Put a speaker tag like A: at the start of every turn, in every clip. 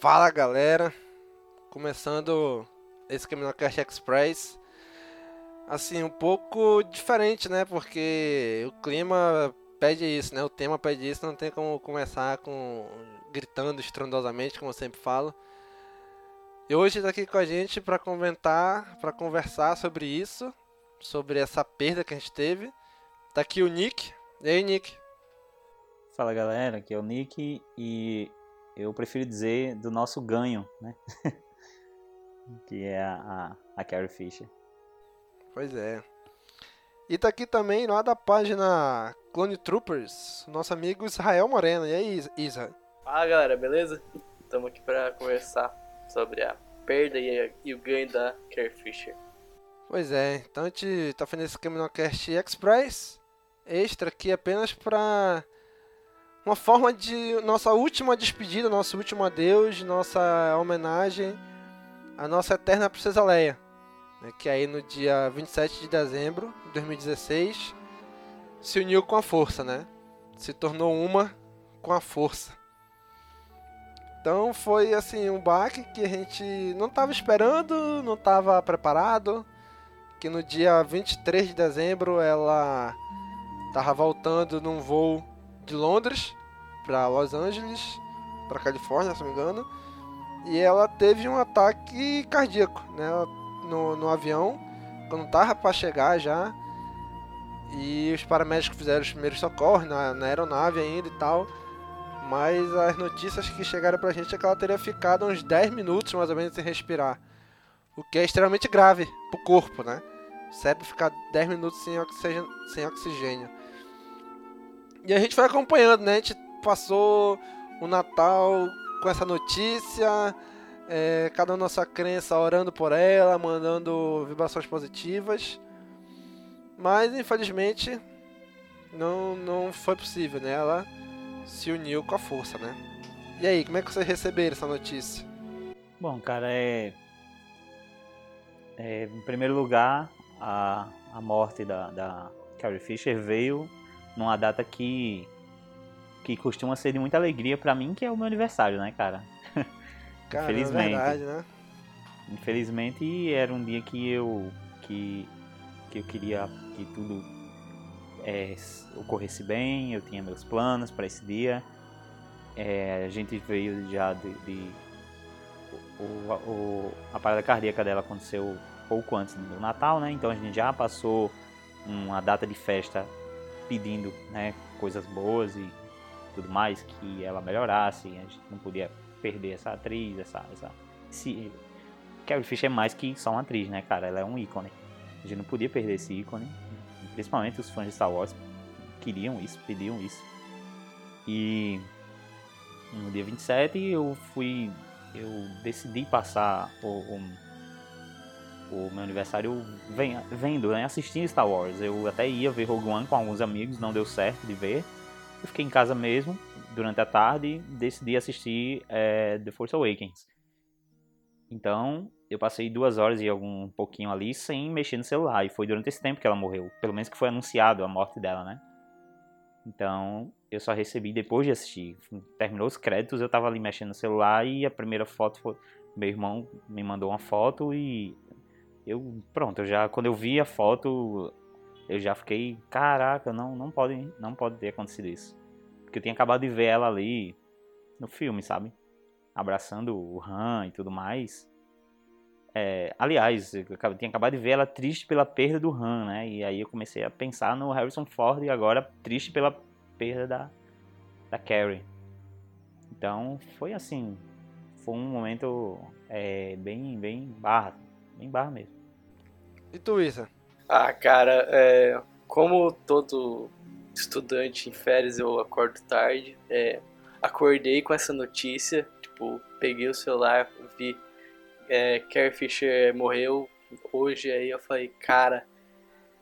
A: Fala galera, começando esse CaminoCast Express, assim, um pouco diferente, né, porque o clima pede isso, né, o tema pede isso, não tem como começar com gritando estrondosamente, como eu sempre falo. E hoje está aqui com a gente para comentar, para conversar sobre isso, sobre essa perda que a gente teve. Tá aqui o Nick. E aí, Nick?
B: Fala galera, aqui é o Nick e eu prefiro dizer do nosso ganho, né? que é a, a, a Carrie Fisher.
A: Pois é. E tá aqui também lá da página Clone Troopers, nosso amigo Israel Moreno. E aí, Isa?
C: Fala galera, beleza? Estamos aqui para conversar sobre a perda e, a, e, o ganho da Carrie Fisher.
A: Pois é, então a gente tá fazendo esse CaminoCast Express extra aqui apenas para uma forma de nossa última despedida, nosso último adeus, nossa homenagem à nossa eterna princesa Leia, né, que aí no dia 27 de dezembro de 2016 se uniu com a força, né? Se tornou uma com a força. Então foi assim um baque que a gente não estava esperando, não estava preparado, que no dia 23 de dezembro ela estava voltando num voo de Londres para Los Angeles, para Califórnia, se não me engano, e ela teve um ataque cardíaco, né, no, no avião, quando tava para chegar já, e os paramédicos fizeram os primeiros socorros na, na aeronave ainda e tal, mas as notícias que chegaram pra gente é que ela teria ficado uns 10 minutos mais ou menos sem respirar, o que é extremamente grave pro corpo, né? O cérebro ficar 10 minutos sem sem oxigênio. E a gente foi acompanhando, né? A gente passou o Natal com essa notícia, é, cada nossa crença orando por ela, mandando vibrações positivas. Mas infelizmente não, não foi possível, né? Ela se uniu com a força, né? E aí, como é que vocês receberam essa notícia?
B: Bom, cara, é. é em primeiro lugar, a, a morte da, da Carrie Fisher veio numa data que que costuma ser de muita alegria para mim, que é o meu aniversário, né, cara?
A: cara é Infelizmente. É verdade, né?
B: Infelizmente era um dia que eu que, que eu queria que tudo é, ocorresse bem, eu tinha meus planos para esse dia. É, a gente veio já de, de o, o, a parada cardíaca dela aconteceu pouco antes do Natal, né? Então a gente já passou uma data de festa pedindo, né, coisas boas e tudo mais, que ela melhorasse, a gente não podia perder essa atriz, essa. essa esse... Carrie Fisher é mais que só uma atriz, né, cara? Ela é um ícone. A gente não podia perder esse ícone. Principalmente os fãs de Star Wars queriam isso, pediam isso. E no dia 27 eu fui. Eu decidi passar o, o, o meu aniversário vem, vendo, né, assistindo Star Wars. Eu até ia ver Rogue One com alguns amigos, não deu certo de ver. Eu fiquei em casa mesmo, durante a tarde, e decidi assistir é, The Force Awakens. Então, eu passei duas horas e algum um pouquinho ali sem mexer no celular. E foi durante esse tempo que ela morreu. Pelo menos que foi anunciado a morte dela, né? Então, eu só recebi depois de assistir. Terminou os créditos, eu tava ali mexendo no celular e a primeira foto foi. Meu irmão me mandou uma foto e. Eu. Pronto, eu já. Quando eu vi a foto, eu já fiquei. Caraca, não, não, pode, não pode ter acontecido isso. Porque eu tinha acabado de ver ela ali no filme, sabe? Abraçando o Han e tudo mais. É, aliás, eu tinha acabado de ver ela triste pela perda do Han, né? E aí eu comecei a pensar no Harrison Ford e agora triste pela perda da, da Carrie. Então foi assim, foi um momento é, bem, bem barra, bem barra mesmo.
A: E tu, Isa?
C: Ah, cara, é, como todo estudante em férias eu acordo tarde, é, acordei com essa notícia, tipo, peguei o celular, vi é, Carrie Fisher morreu hoje, aí eu falei, cara,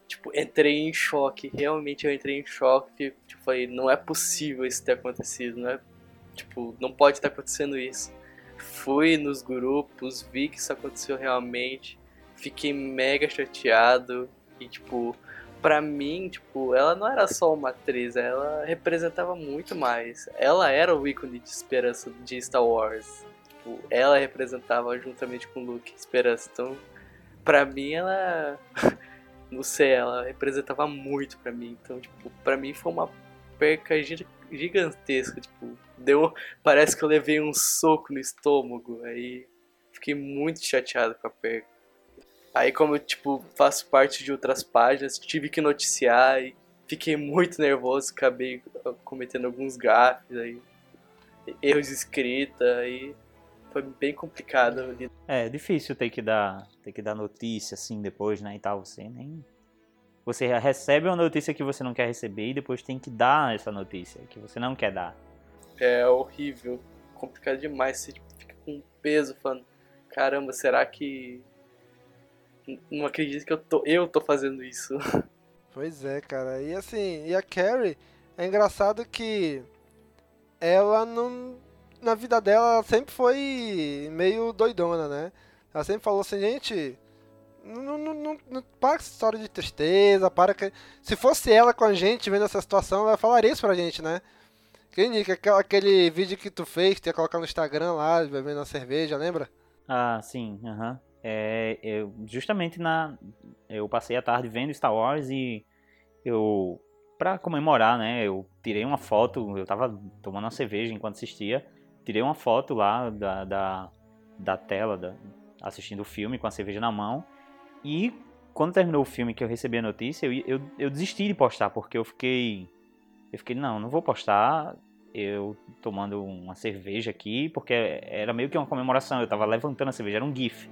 C: tipo, entrei em choque, realmente eu entrei em choque, tipo, falei, não é possível isso ter acontecido, não é, tipo, não pode estar acontecendo isso. Fui nos grupos, vi que isso aconteceu realmente, fiquei mega chateado e, tipo, pra mim, tipo, ela não era só uma atriz, ela representava muito mais. Ela era o ícone de esperança de Star Wars tipo, ela representava juntamente com Luke esperança. Então, pra mim, ela. não sei, ela representava muito pra mim. Então, tipo, pra mim foi uma perca gigantesca. Tipo, deu. Parece que eu levei um soco no estômago. Aí fiquei muito chateado com a perca. Aí, como eu, tipo, faço parte de outras páginas, tive que noticiar e fiquei muito nervoso, acabei cometendo alguns gafes aí, erros de escrita aí foi bem complicado ali.
B: É, difícil ter que dar, ter que dar notícia assim depois, né, e tal, você nem você recebe uma notícia que você não quer receber e depois tem que dar essa notícia que você não quer dar.
C: É horrível, complicado demais, você fica com peso falando, caramba, será que não acredito que eu tô, eu tô fazendo isso.
A: Pois é, cara. E assim, e a Carrie, é engraçado que ela não na vida dela ela sempre foi meio doidona, né? Ela sempre falou assim, gente, não, não, não, não para com essa história de tristeza, para que. Se fosse ela com a gente vendo essa situação, ela falaria isso pra gente, né? Que Nick, aquele vídeo que tu fez, que ia colocar no Instagram lá, bebendo uma cerveja, lembra?
B: Ah, sim, aham. Uhum. É, eu, justamente na. Eu passei a tarde vendo Star Wars e eu. Pra comemorar, né? Eu tirei uma foto, eu tava tomando uma cerveja enquanto assistia tirei uma foto lá da, da, da tela, da, assistindo o filme com a cerveja na mão. E quando terminou o filme que eu recebi a notícia, eu, eu, eu desisti de postar, porque eu fiquei. Eu fiquei, não, não vou postar. Eu tomando uma cerveja aqui, porque era meio que uma comemoração. Eu tava levantando a cerveja, era um GIF.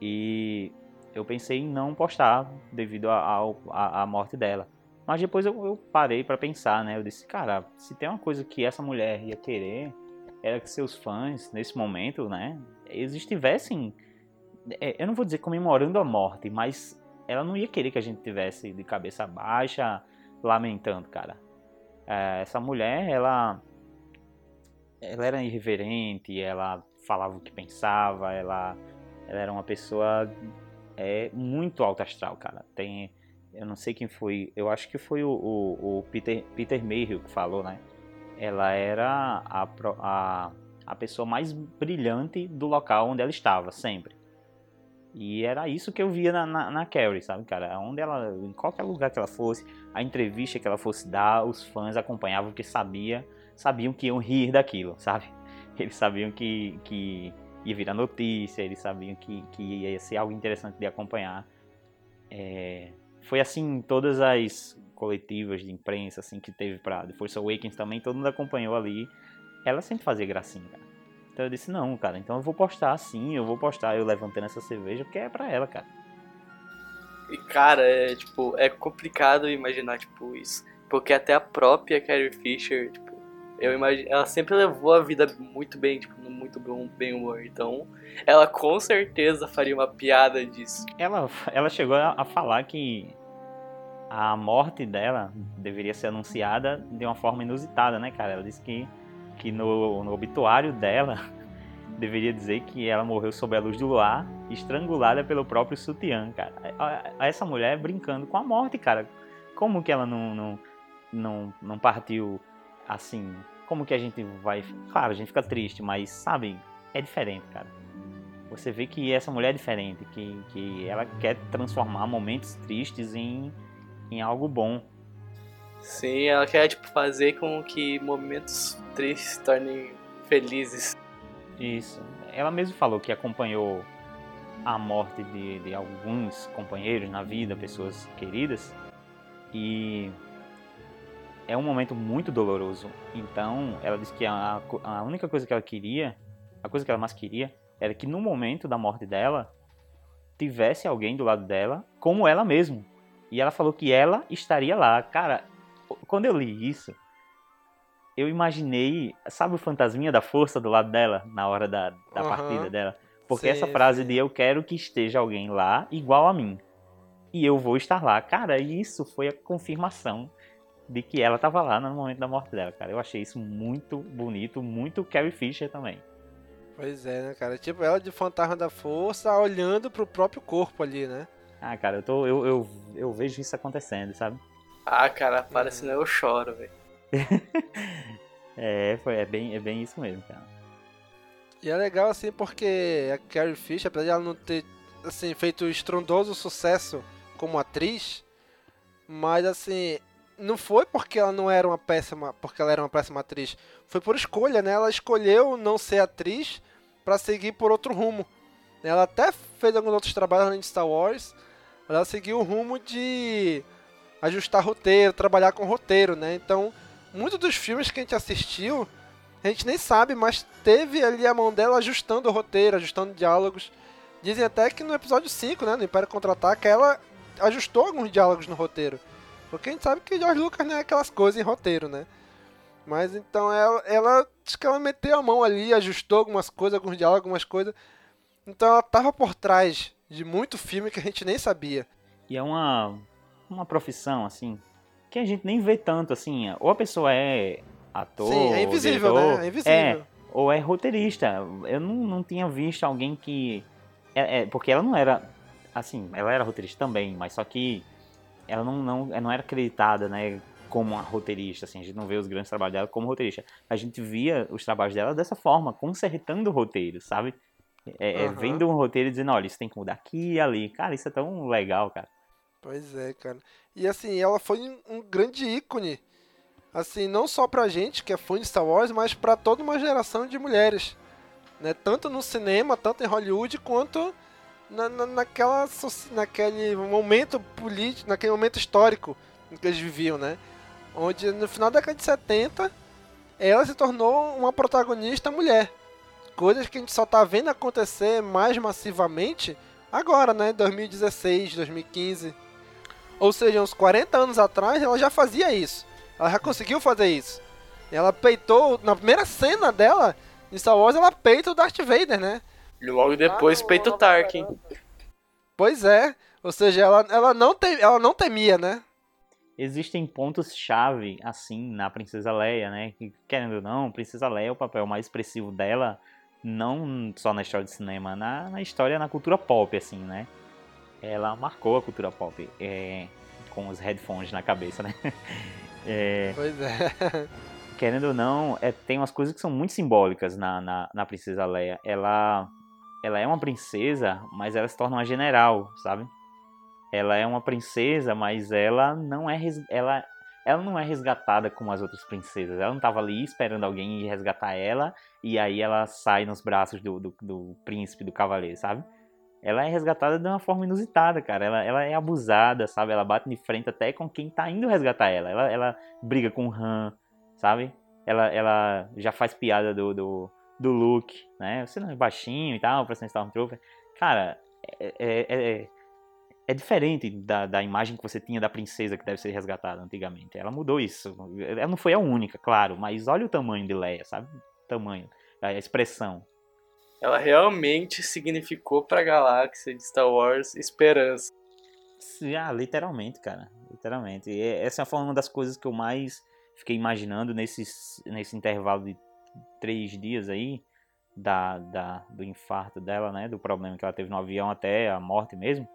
B: E eu pensei em não postar devido à morte dela. Mas depois eu, eu parei para pensar, né? Eu disse, cara, se tem uma coisa que essa mulher ia querer, era que seus fãs, nesse momento, né, eles estivessem, é, eu não vou dizer comemorando a morte, mas ela não ia querer que a gente tivesse de cabeça baixa, lamentando, cara. É, essa mulher, ela, ela era irreverente, ela falava o que pensava, ela, ela era uma pessoa é, muito alto astral, cara. Tem, eu não sei quem foi, eu acho que foi o, o, o Peter, Peter Mayhew que falou, né? ela era a, a, a pessoa mais brilhante do local onde ela estava, sempre. E era isso que eu via na, na, na Carrie, sabe, cara? Onde ela, em qualquer lugar que ela fosse, a entrevista que ela fosse dar, os fãs acompanhavam porque sabia, sabiam que iam rir daquilo, sabe? Eles sabiam que, que ia virar notícia, eles sabiam que, que ia ser algo interessante de acompanhar. É, foi assim todas as coletivas de imprensa assim que teve para The Force Awakens também, todo mundo acompanhou ali. Ela sempre fazia gracinha, cara. Então eu disse, não, cara, então eu vou postar sim, eu vou postar eu levantando essa cerveja, porque é pra ela, cara.
C: E cara, é tipo, é complicado imaginar, tipo, isso. Porque até a própria Carrie Fisher, tipo, Eu imagino, ela sempre levou a vida muito bem, tipo, no muito bom bem humor. Então, ela com certeza faria uma piada disso.
B: Ela, ela chegou a, a falar que a morte dela deveria ser anunciada de uma forma inusitada, né, cara? Ela disse que, que no, no obituário dela deveria dizer que ela morreu sob a luz do luar, estrangulada pelo próprio sutiã, cara. Essa mulher brincando com a morte, cara. Como que ela não, não, não, não partiu assim? Como que a gente vai. Claro, a gente fica triste, mas sabe, é diferente, cara. Você vê que essa mulher é diferente, que, que ela quer transformar momentos tristes em, em algo bom.
C: Sim, ela quer tipo, fazer com que momentos tristes se tornem felizes.
B: Isso. Ela mesma falou que acompanhou a morte de, de alguns companheiros na vida, pessoas queridas, e é um momento muito doloroso. Então, ela disse que a, a única coisa que ela queria, a coisa que ela mais queria, era que no momento da morte dela, tivesse alguém do lado dela, como ela mesma. E ela falou que ela estaria lá. Cara, quando eu li isso, eu imaginei, sabe o fantasminha da força do lado dela, na hora da, da uhum. partida dela? Porque sim, essa frase sim. de eu quero que esteja alguém lá igual a mim. E eu vou estar lá. Cara, isso foi a confirmação de que ela estava lá no momento da morte dela, cara. Eu achei isso muito bonito, muito Carrie Fisher também.
A: Pois é, né, cara? Tipo, ela de fantasma da força olhando pro próprio corpo ali, né?
B: Ah, cara, eu, tô, eu, eu, eu vejo isso acontecendo, sabe?
C: Ah, cara, parece uhum. eu choro, velho.
B: é, foi, é, bem, é bem isso mesmo, cara.
A: E é legal, assim, porque a Carrie Fisher, apesar de ela não ter, assim, feito estrondoso sucesso como atriz, mas, assim, não foi porque ela não era uma péssima, porque ela era uma péssima atriz. Foi por escolha, né? Ela escolheu não ser atriz para seguir por outro rumo. Ela até fez alguns outros trabalhos além de Star Wars, mas ela seguiu o rumo de ajustar roteiro, trabalhar com roteiro, né? Então, muitos dos filmes que a gente assistiu, a gente nem sabe, mas teve ali a mão dela ajustando o roteiro, ajustando diálogos. Dizem até que no episódio 5, né, no Império Contra-Ataca, ela ajustou alguns diálogos no roteiro. Porque a gente sabe que George Lucas não é aquelas coisas em roteiro, né? Mas então ela, ela que ela meteu a mão ali, ajustou algumas coisas, alguns diálogos, algumas coisas. Então ela tava por trás de muito filme que a gente nem sabia.
B: E é uma, uma profissão, assim, que a gente nem vê tanto, assim. Ou a pessoa é ator.
A: Sim, é invisível, diretor, né? É invisível. É,
B: ou é roteirista. Eu não, não tinha visto alguém que. É, é, porque ela não era. Assim, ela era roteirista também, mas só que ela não, não, não era acreditada, né? Como uma roteirista, assim, a gente não vê os grandes trabalhos dela como roteirista. A gente via os trabalhos dela dessa forma, consertando o roteiro, sabe? É, uhum. vendo um roteiro e dizendo, olha, isso tem que mudar aqui e ali. Cara, isso é tão legal, cara.
A: Pois é, cara. E assim, ela foi um grande ícone. Assim, não só pra gente que é fã de Star Wars, mas pra toda uma geração de mulheres. Né? Tanto no cinema, tanto em Hollywood, quanto na, na, naquela, naquele momento político, naquele momento histórico em que eles viviam, né? Onde no final da década de 70 ela se tornou uma protagonista mulher. Coisas que a gente só tá vendo acontecer mais massivamente agora, né? 2016, 2015. Ou seja, uns 40 anos atrás ela já fazia isso. Ela já conseguiu fazer isso. Ela peitou, na primeira cena dela, em Star Wars, ela peita o Darth Vader, né?
C: E logo depois ah, peita o Tarkin.
A: Pois é. Ou seja, ela, ela, não tem, ela não temia, né?
B: Existem pontos-chave, assim, na Princesa Leia, né? Que, querendo ou não, Princesa Leia é o papel mais expressivo dela, não só na história do cinema, na, na história, na cultura pop, assim, né? Ela marcou a cultura pop, é, com os headphones na cabeça, né?
A: É, pois é.
B: Querendo ou não, é, tem umas coisas que são muito simbólicas na, na, na Princesa Leia. Ela ela é uma princesa, mas ela se torna uma general, sabe? Ela é uma princesa, mas ela não é ela ela não é resgatada como as outras princesas. Ela não estava ali esperando alguém resgatar ela e aí ela sai nos braços do, do, do, príncipe, do cavaleiro, sabe? Ela é resgatada de uma forma inusitada, cara. Ela, ela é abusada, sabe? Ela bate de frente até com quem tá indo resgatar ela. Ela, ela briga com o Han, sabe? Ela, ela já faz piada do, do, do Luke, né? Você não é baixinho e tal, pra ser Stormtrooper. Cara, é, é, é, é diferente da, da imagem que você tinha da princesa que deve ser resgatada antigamente. Ela mudou isso. Ela não foi a única, claro, mas olha o tamanho de Leia, sabe? O tamanho, a expressão.
C: Ela realmente significou pra galáxia de Star Wars esperança.
B: Ah, literalmente, cara. Literalmente. E essa foi uma das coisas que eu mais fiquei imaginando nesses, nesse intervalo de três dias aí, da, da, do infarto dela, né? Do problema que ela teve no avião até a morte mesmo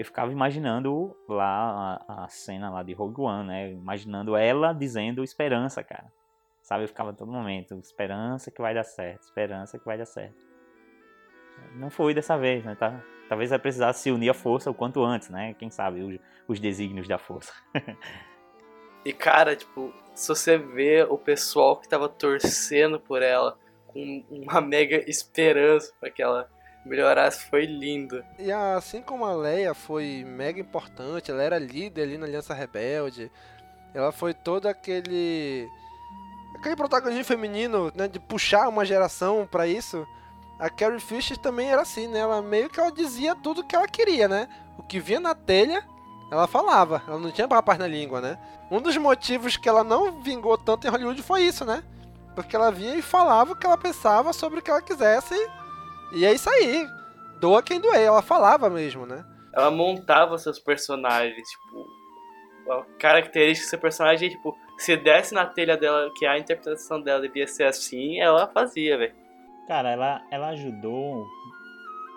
B: eu ficava imaginando lá a, a, cena lá de Rogue One, né? Imaginando ela dizendo esperança, cara. Sabe? Eu ficava todo momento, esperança que vai dar certo, esperança que vai dar certo. Não foi dessa vez, né? Tá? Talvez vai precisar se unir à força o quanto antes, né? Quem sabe os, os desígnios da força.
C: e cara, tipo, se você vê o pessoal que tava torcendo por ela com uma mega esperança para que ela melhorasse foi lindo.
A: E assim como a Leia foi mega importante, ela era líder ali na Aliança Rebelde, ela foi todo aquele aquele protagonismo feminino, né, de puxar uma geração para isso. A Carrie Fisher também era assim, né? Ela meio que ela dizia tudo que ela queria, né? O que vinha na telha, ela falava. Ela não tinha papas na língua, né? Um dos motivos que ela não vingou tanto em Hollywood foi isso, né? Porque ela via e falava o que ela pensava sobre o que ela quisesse e é isso aí. Doa quem doer. Ela falava mesmo, né?
C: Ela montava seus personagens, tipo. A característica seu personagem, tipo, se desse na telha dela que a interpretação dela devia ser assim, ela fazia, velho.
B: Cara, ela, ela ajudou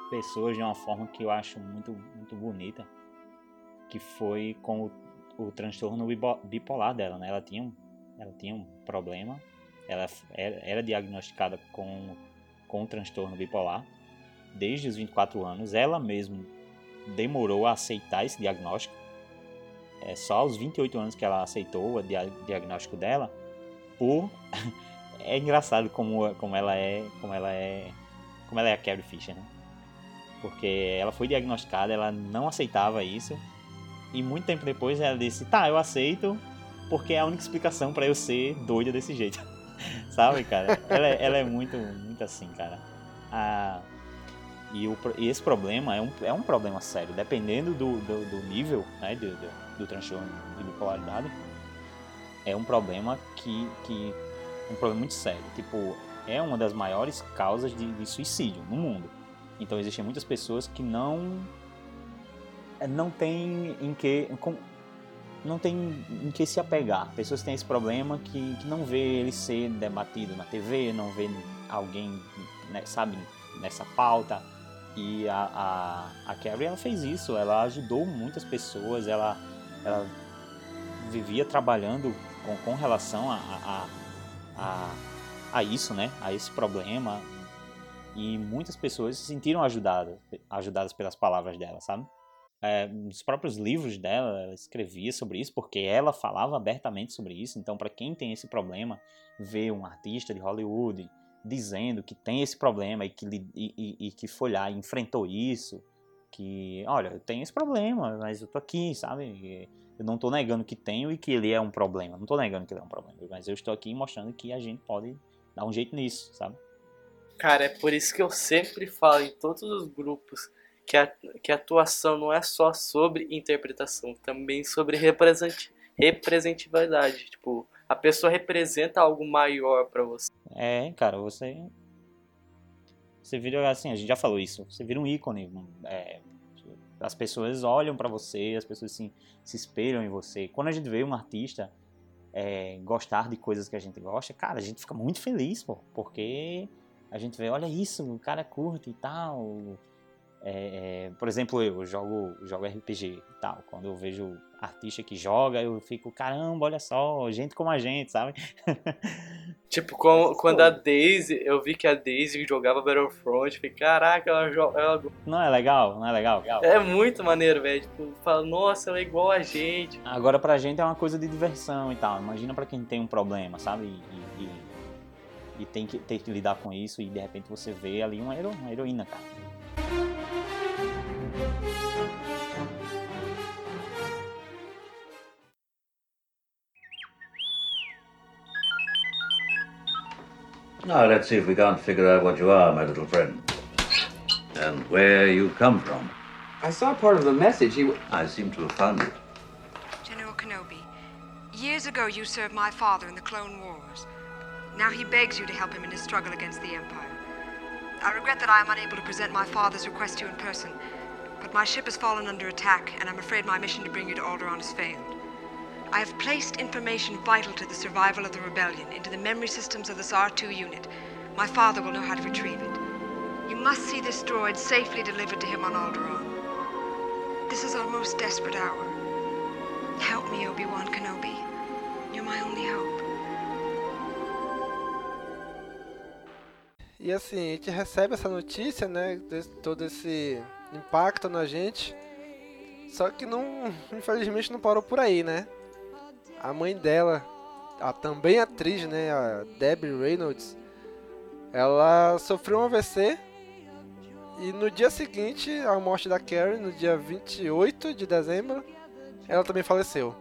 B: pessoas de uma forma que eu acho muito, muito bonita. Que foi com o, o transtorno bipolar dela, né? Ela tinha um, ela tinha um problema. Ela era, era diagnosticada com com o transtorno bipolar desde os 24 anos. Ela mesma demorou a aceitar esse diagnóstico. É só aos 28 anos que ela aceitou o diagnóstico dela. Por é engraçado como, como ela é, como ela é, como ela é a Carrie Fisher, né? Porque ela foi diagnosticada, ela não aceitava isso. E muito tempo depois ela disse: "Tá, eu aceito, porque é a única explicação para eu ser doida desse jeito". Sabe, cara? Ela, é, ela é muito, muito assim, cara. Ah, e, o, e esse problema é um, é um problema sério. Dependendo do, do, do nível né, do, do, do transtorno de bipolaridade, é um problema que, que. um problema muito sério. Tipo, é uma das maiores causas de, de suicídio no mundo. Então existem muitas pessoas que não não tem em que com, não tem em que se apegar. Pessoas têm esse problema que, que não vê ele ser debatido na TV, não vê alguém, né, sabe, nessa pauta. E a, a, a Carrie, ela fez isso, ela ajudou muitas pessoas, ela, ela vivia trabalhando com, com relação a, a, a, a isso, né, a esse problema. E muitas pessoas se sentiram ajudadas, ajudadas pelas palavras dela, sabe? é, nos próprios livros dela, ela escrevia sobre isso, porque ela falava abertamente sobre isso. Então, para quem tem esse problema, ver um artista de Hollywood dizendo que tem esse problema e que, e, e, e que foi lá e enfrentou isso, que, olha, eu tenho esse problema, mas eu tô aqui, sabe? Eu não tô negando que tenho e que ele é um problema. Não tô negando que ele é um problema, mas eu estou aqui mostrando que a gente pode dar um jeito nisso, sabe?
C: Cara, é por isso que eu sempre falo em todos os grupos que a, que a atuação não é só sobre interpretação, também sobre representatividade. Tipo, a pessoa representa algo maior para você.
B: É, cara, você. Você vira assim, a gente já falou isso, você vira um ícone. É, as pessoas olham para você, as pessoas assim, se espelham em você. Quando a gente vê um artista é, gostar de coisas que a gente gosta, cara, a gente fica muito feliz, pô, porque a gente vê, olha isso, o cara curte e tal é, é, por exemplo, eu jogo, jogo RPG e tal. Quando eu vejo artista que joga, eu fico, caramba, olha só, gente como a gente, sabe?
C: tipo, com, quando a Daisy, eu vi que a Daisy jogava Battlefront, fiquei, caraca, ela joga. Ela...
B: Não é legal? Não é legal? legal.
C: É muito maneiro, velho. Tipo, fala, nossa, ela é igual a gente.
B: Agora pra gente é uma coisa de diversão e tal. Imagina pra quem tem um problema, sabe? E, e, e tem que ter que lidar com isso e de repente você vê ali uma, hero, uma heroína, cara.
D: Now, let's see if we can't figure out what you are, my little friend. And where you come from.
E: I saw part of the message. He.
D: I seem to have found it.
F: General Kenobi, years ago you served my father in the Clone Wars. Now he begs you to help him in his struggle against the Empire. I regret that I am unable to present my father's request to you in person, but my ship has fallen under attack, and I'm afraid my mission to bring you to Alderaan has failed. I have placed information vital to the survival of the rebellion into the memory systems of this R2 unit. My father will know how to retrieve it. You must see this droid safely delivered to him on Alderaan. This is our most desperate hour. Help me, Obi-Wan Kenobi. You're my only hope.
A: E assim, a gente recebe essa notícia, né? De todo esse impacto na gente. Só que não, infelizmente não parou por aí, né? A mãe dela, a também atriz, né, a Debbie Reynolds, ela sofreu um AVC e no dia seguinte à morte da Carrie, no dia 28 de dezembro, ela também faleceu.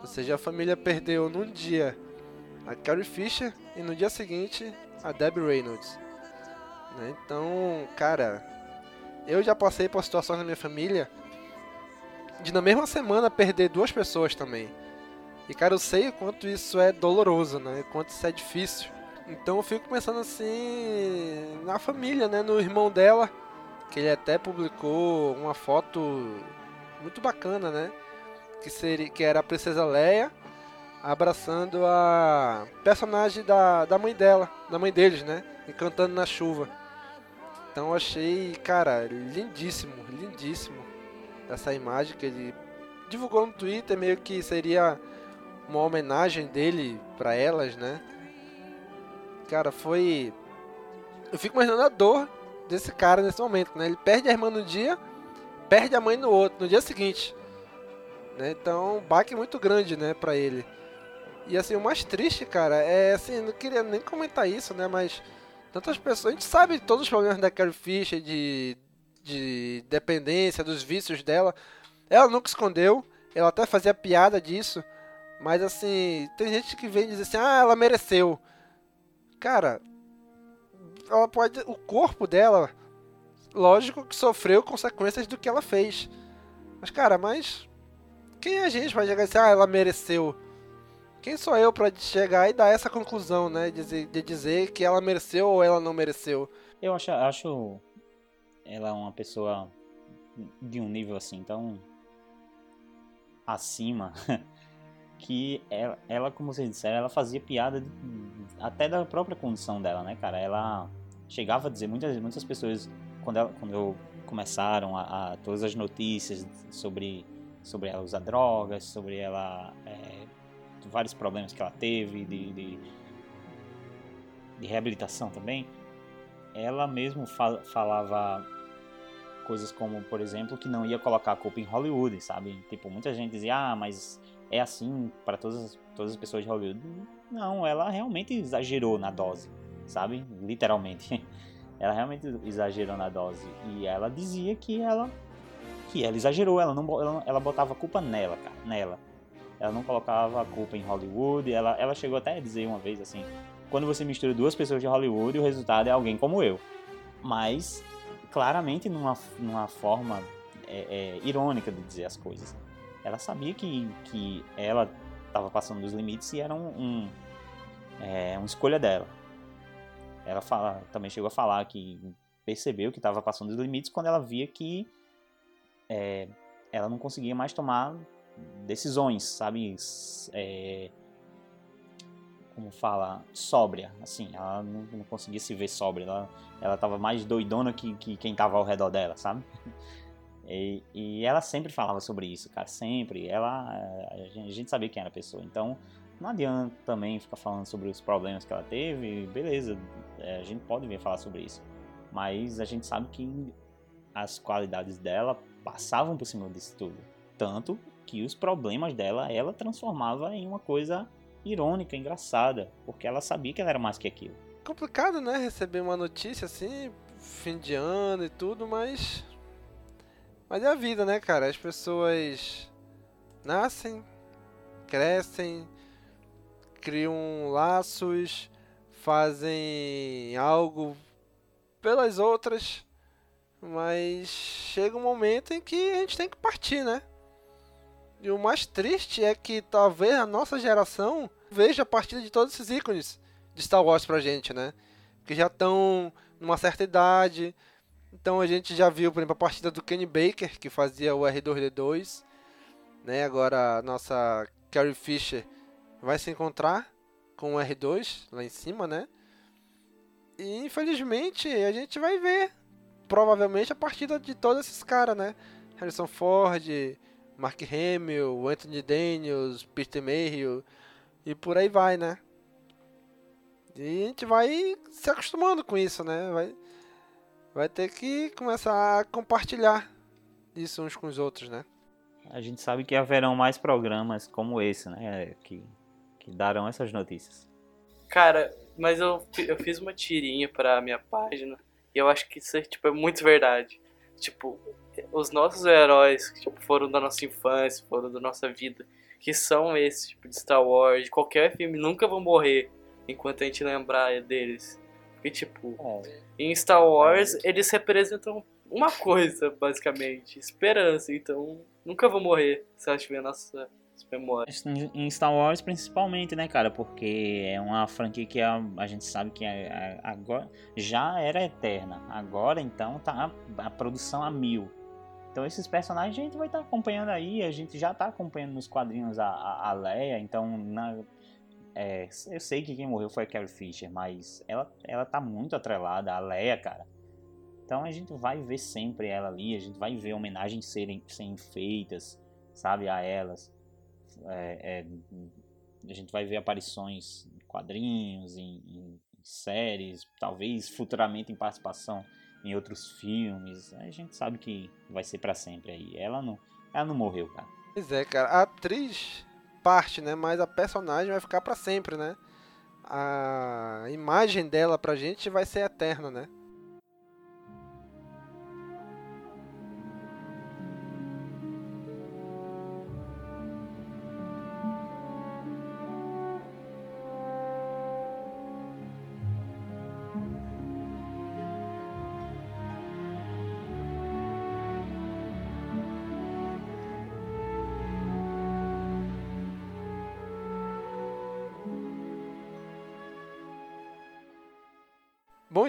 A: Ou seja, a família perdeu num dia a Carrie Fisher e no dia seguinte a Debbie Reynolds. Né? Então, cara, eu já passei por situações na minha família de na mesma semana perder duas pessoas também. E cara, eu sei o quanto isso é doloroso, né? O quanto isso é difícil. Então eu fico pensando assim na família, né? No irmão dela, que ele até publicou uma foto muito bacana, né? Que seria que era a princesa Leia abraçando a personagem da, da mãe dela, da mãe deles, né? E cantando na chuva. Então eu achei, cara, lindíssimo, lindíssimo essa imagem que ele divulgou no Twitter, meio que seria uma homenagem dele para elas, né? Cara, foi. Eu fico imaginando a dor desse cara nesse momento, né? Ele perde a irmã no dia, perde a mãe no outro, no dia seguinte. Né? Então, um baque muito grande, né, pra ele. E assim, o mais triste, cara, é assim, não queria nem comentar isso, né, mas tantas pessoas, a gente sabe todos os problemas da Carrie Fisher, de, de dependência, dos vícios dela. Ela nunca escondeu, ela até fazia piada disso, mas assim, tem gente que vem dizer assim, ah, ela mereceu. Cara, ela pode. O corpo dela, lógico que sofreu consequências do que ela fez. Mas, cara, mas. Quem é a gente pra chegar assim, ah, ela mereceu? Quem sou eu para chegar e dar essa conclusão, né? De, de dizer que ela mereceu ou ela não mereceu?
B: Eu acho, acho ela uma pessoa de um nível assim tão acima que ela, ela, como vocês disseram, ela fazia piada de, até da própria condição dela, né, cara? Ela chegava a dizer, muitas, muitas pessoas, quando, ela, quando começaram a, a, todas as notícias sobre, sobre ela usar drogas, sobre ela é, vários problemas que ela teve de, de, de reabilitação também, ela mesmo fal, falava coisas como, por exemplo, que não ia colocar a culpa em Hollywood, sabe? Tipo, muita gente dizia, ah, mas é assim para todas, todas as pessoas de Hollywood. Não, ela realmente exagerou na dose, sabe? Literalmente. Ela realmente exagerou na dose. E ela dizia que ela que ela exagerou, ela não ela, ela botava a culpa nela, cara, nela. Ela não colocava a culpa em Hollywood. Ela, ela chegou até a dizer uma vez assim: quando você mistura duas pessoas de Hollywood, o resultado é alguém como eu. Mas, claramente, numa, numa forma é, é, irônica de dizer as coisas ela sabia que, que ela estava passando dos limites e era um, um é, uma escolha dela. Ela fala, também chegou a falar que percebeu que estava passando dos limites quando ela via que é, ela não conseguia mais tomar decisões, sabe? É, como fala, sóbria, assim, ela não, não, conseguia se ver sóbria, ela, ela tava mais doidona que, que quem tava ao redor dela, sabe? E, e, ela sempre falava sobre isso, cara, sempre. Ela, a gente, a gente sabia quem era a pessoa. Então, não adianta também ficar falando sobre os problemas que ela teve. Beleza, é, a gente pode vir falar sobre isso. Mas a gente sabe que as qualidades dela passavam por cima disso tudo. Tanto que os problemas dela, ela transformava em uma coisa irônica, engraçada. Porque ela sabia que ela era mais que aquilo.
A: Complicado, né? Receber uma notícia assim, fim de ano e tudo, mas mas é a vida, né, cara? As pessoas nascem, crescem, criam laços, fazem algo pelas outras, Mas chega um momento em que a gente tem que partir, né? E o mais triste é que talvez a nossa geração veja a partida de todos esses ícones de Star Wars pra gente, né? Que já estão numa certa idade. Então a gente já viu, por exemplo, a partida do Kenny Baker, que fazia o R2D2. Né? Agora a nossa Carrie Fisher vai se encontrar com o R2 lá em cima, né? E infelizmente a gente vai ver provavelmente a partida de todos esses caras, né? Harrison Ford, Mark Hamill, Anthony Daniels, Peter Mayhew e por aí vai, né? E a gente vai se acostumando com isso, né? Vai, vai ter que começar a compartilhar isso uns com os outros, né?
B: A gente sabe que haverão mais programas como esse, né? Que, que darão essas notícias.
C: Cara, mas eu, eu fiz uma tirinha pra minha página e eu acho que isso é, tipo, é muito verdade. Tipo, os nossos heróis que tipo, foram da nossa infância, foram da nossa vida, que são esses, tipo, de Star Wars, de qualquer filme, nunca vão morrer enquanto a gente lembrar deles. Porque, tipo, é. em Star Wars, eles representam uma coisa, basicamente, esperança. Então, nunca vão morrer se elas tiverem nossa memórias.
B: Em Star Wars, principalmente, né, cara? Porque é uma franquia que a, a gente sabe que a, a, agora já era eterna. Agora, então, tá a, a produção a mil. Então esses personagens a gente vai estar tá acompanhando aí, a gente já está acompanhando nos quadrinhos a, a, a Leia, então na, é, eu sei que quem morreu foi a Carrie Fisher, mas ela, ela tá muito atrelada à Leia, cara. Então a gente vai ver sempre ela ali, a gente vai ver homenagens serem, serem feitas, sabe, a elas. É, é, a gente vai ver aparições em quadrinhos, em, em, séries, talvez futuramente em participação em outros filmes. A gente sabe que vai ser para sempre aí. Ela não, ela não morreu, cara.
A: Pois é, cara. A atriz parte, né? Mas a personagem vai ficar para sempre, né? A imagem dela pra gente vai ser eterna, né?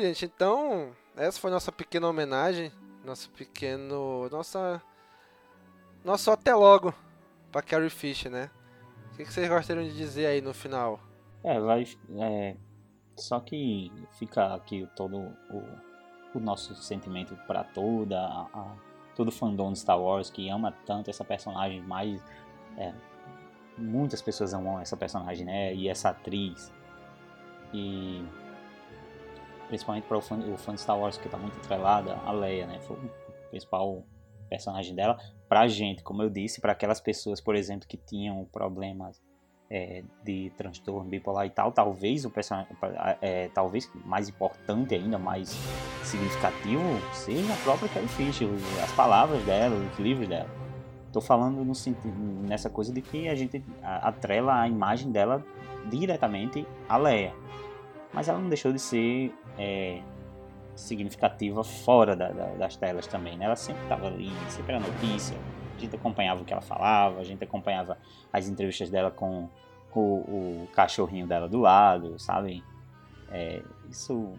A: Gente, então essa foi nossa pequena homenagem, nosso pequeno, nossa, nosso até logo para Carrie Fisher, né? O que, vocês gostariam de dizer aí no final?
B: É, vai, é, só que fica aqui todo o, o nosso sentimento para toda a, a, todo fandom de Star Wars que ama tanto essa personagem, mais é, muitas pessoas amam essa personagem, né? E essa atriz e principalmente para o fã, o fã de Star Wars que está muito atrelada, a Leia, né? Foi o principal personagem dela. Pra gente, como eu disse, para aquelas pessoas, por exemplo, que tinham problemas é, de transtorno bipolar e tal, talvez o personagem, é, talvez mais importante ainda, mais significativo, seja a própria Carrie Fisher, as palavras dela, os livros dela. Tô falando no sentido, nessa coisa de que a gente atrela a imagem dela diretamente a Leia mas ela não deixou de ser é, significativa fora da, da, das telas também, né? Ela sempre estava ali, sempre era notícia, a gente acompanhava o que ela falava, a gente acompanhava as entrevistas dela com, com o, o cachorrinho dela do lado, sabe? É, isso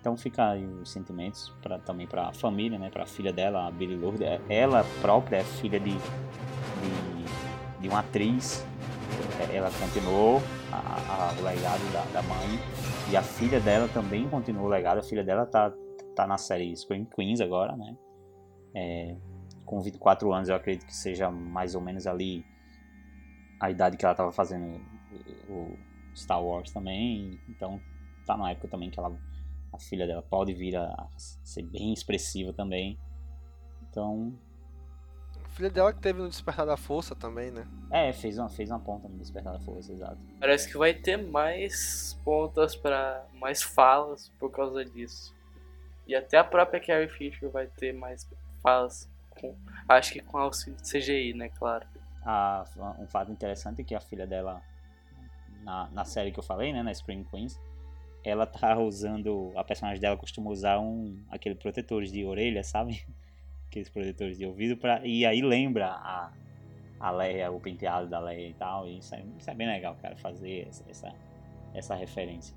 B: então fica aí os sentimentos pra, também para a família, né? Para a filha dela, a Billy Lourdes. Ela própria é filha de, de, de uma atriz ela continuou a, a, o legado da, da, mãe e a filha dela também continuou o legado. A filha dela tá, tá na série Scream Queens agora, né? É, com 24 anos, eu acredito que seja mais ou menos ali a idade que ela estava fazendo o Star Wars também. Então, tá na época também que ela, a filha dela pode vir a ser bem expressiva também. Então,
A: filha dela que teve no Despertar da Força também, né?
B: É, fez uma, fez uma ponta no Despertar da Força, exato.
C: Parece que vai ter mais pontas para mais falas por causa disso. E até a própria Carrie Fisher vai ter mais falas, com, acho que com auxílio de CGI, né, claro.
B: Ah, um fato interessante é que a filha dela, na, na série que eu falei, né, na Spring Queens, ela tá usando. A personagem dela costuma usar um aquele protetores de orelha, sabe? Aqueles protetores de ouvido. Pra, e aí lembra a, a Leia, o penteado da Leia e tal. E isso, é, isso é bem legal, cara, fazer essa, essa referência.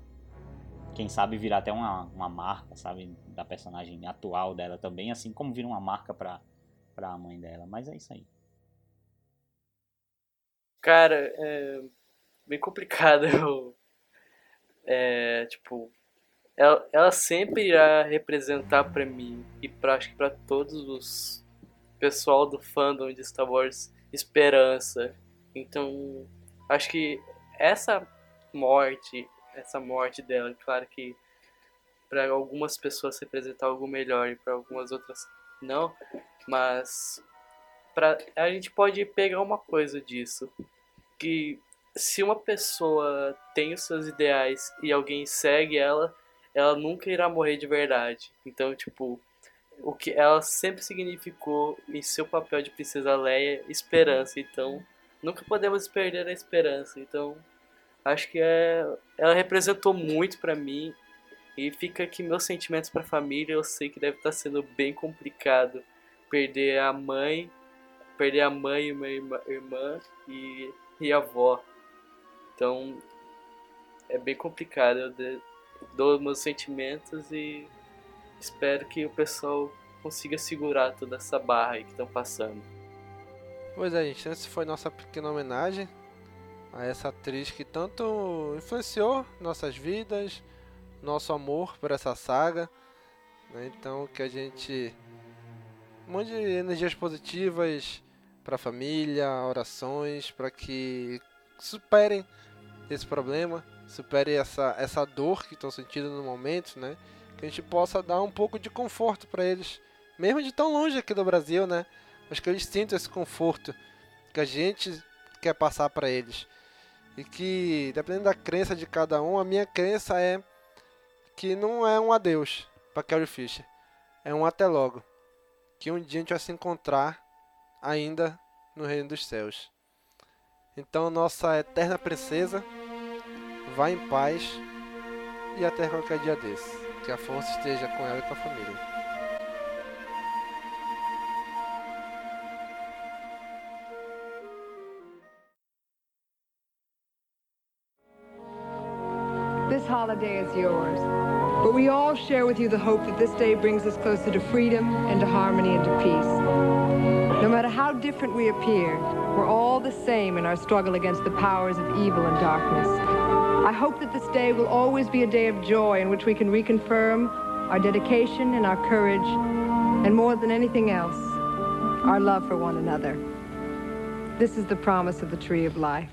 B: Quem sabe virar até uma, uma marca, sabe? Da personagem atual dela também, assim como vira uma marca pra, pra mãe dela. Mas é isso aí.
C: Cara, é bem complicado eu é, tipo, ela, ela sempre irá representar para mim e pra, acho que para todos os pessoal do fandom de Star Wars esperança. Então, acho que essa morte, essa morte dela, claro que para algumas pessoas representar algo melhor e para algumas outras não, mas pra, a gente pode pegar uma coisa disso, que se uma pessoa tem os seus ideais e alguém segue ela, ela nunca irá morrer de verdade. Então, tipo, o que ela sempre significou em seu papel de princesa Leia, esperança. Então, nunca podemos perder a esperança. Então, acho que é, ela representou muito para mim e fica aqui meus sentimentos para a família. Eu sei que deve estar tá sendo bem complicado perder a mãe, perder a mãe e uma irmã, e, e a avó. Então é bem complicado. Eu dou meus sentimentos e espero que o pessoal consiga segurar toda essa barra aí que estão passando.
A: Pois é, gente, essa foi nossa pequena homenagem a essa atriz que tanto influenciou nossas vidas, nosso amor por essa saga. Né? Então que a gente mande energias positivas para a família, orações, para que superem esse problema, supere essa, essa dor que estão sentindo no momento, né? Que a gente possa dar um pouco de conforto para eles, mesmo de tão longe aqui do Brasil, né? Mas que eles sintam esse conforto que a gente quer passar para eles. E que, dependendo da crença de cada um, a minha crença é que não é um adeus para Carrie Fisher, é um até logo. Que um dia a gente vai se encontrar ainda no reino dos céus. Então, nossa eterna princesa, vá em paz e até qualquer dia desse. Que a força esteja com ela e com a família.
F: This holiday is yours. But we all share with you the hope that this day brings us closer to freedom and to harmony and to peace. No matter how different we appear, we're all the same in our struggle against the powers of evil and darkness. I hope that this day will always be a day of joy in which we can reconfirm our dedication and our courage, and more than anything else, our love for one another. This is the promise of the Tree of Life.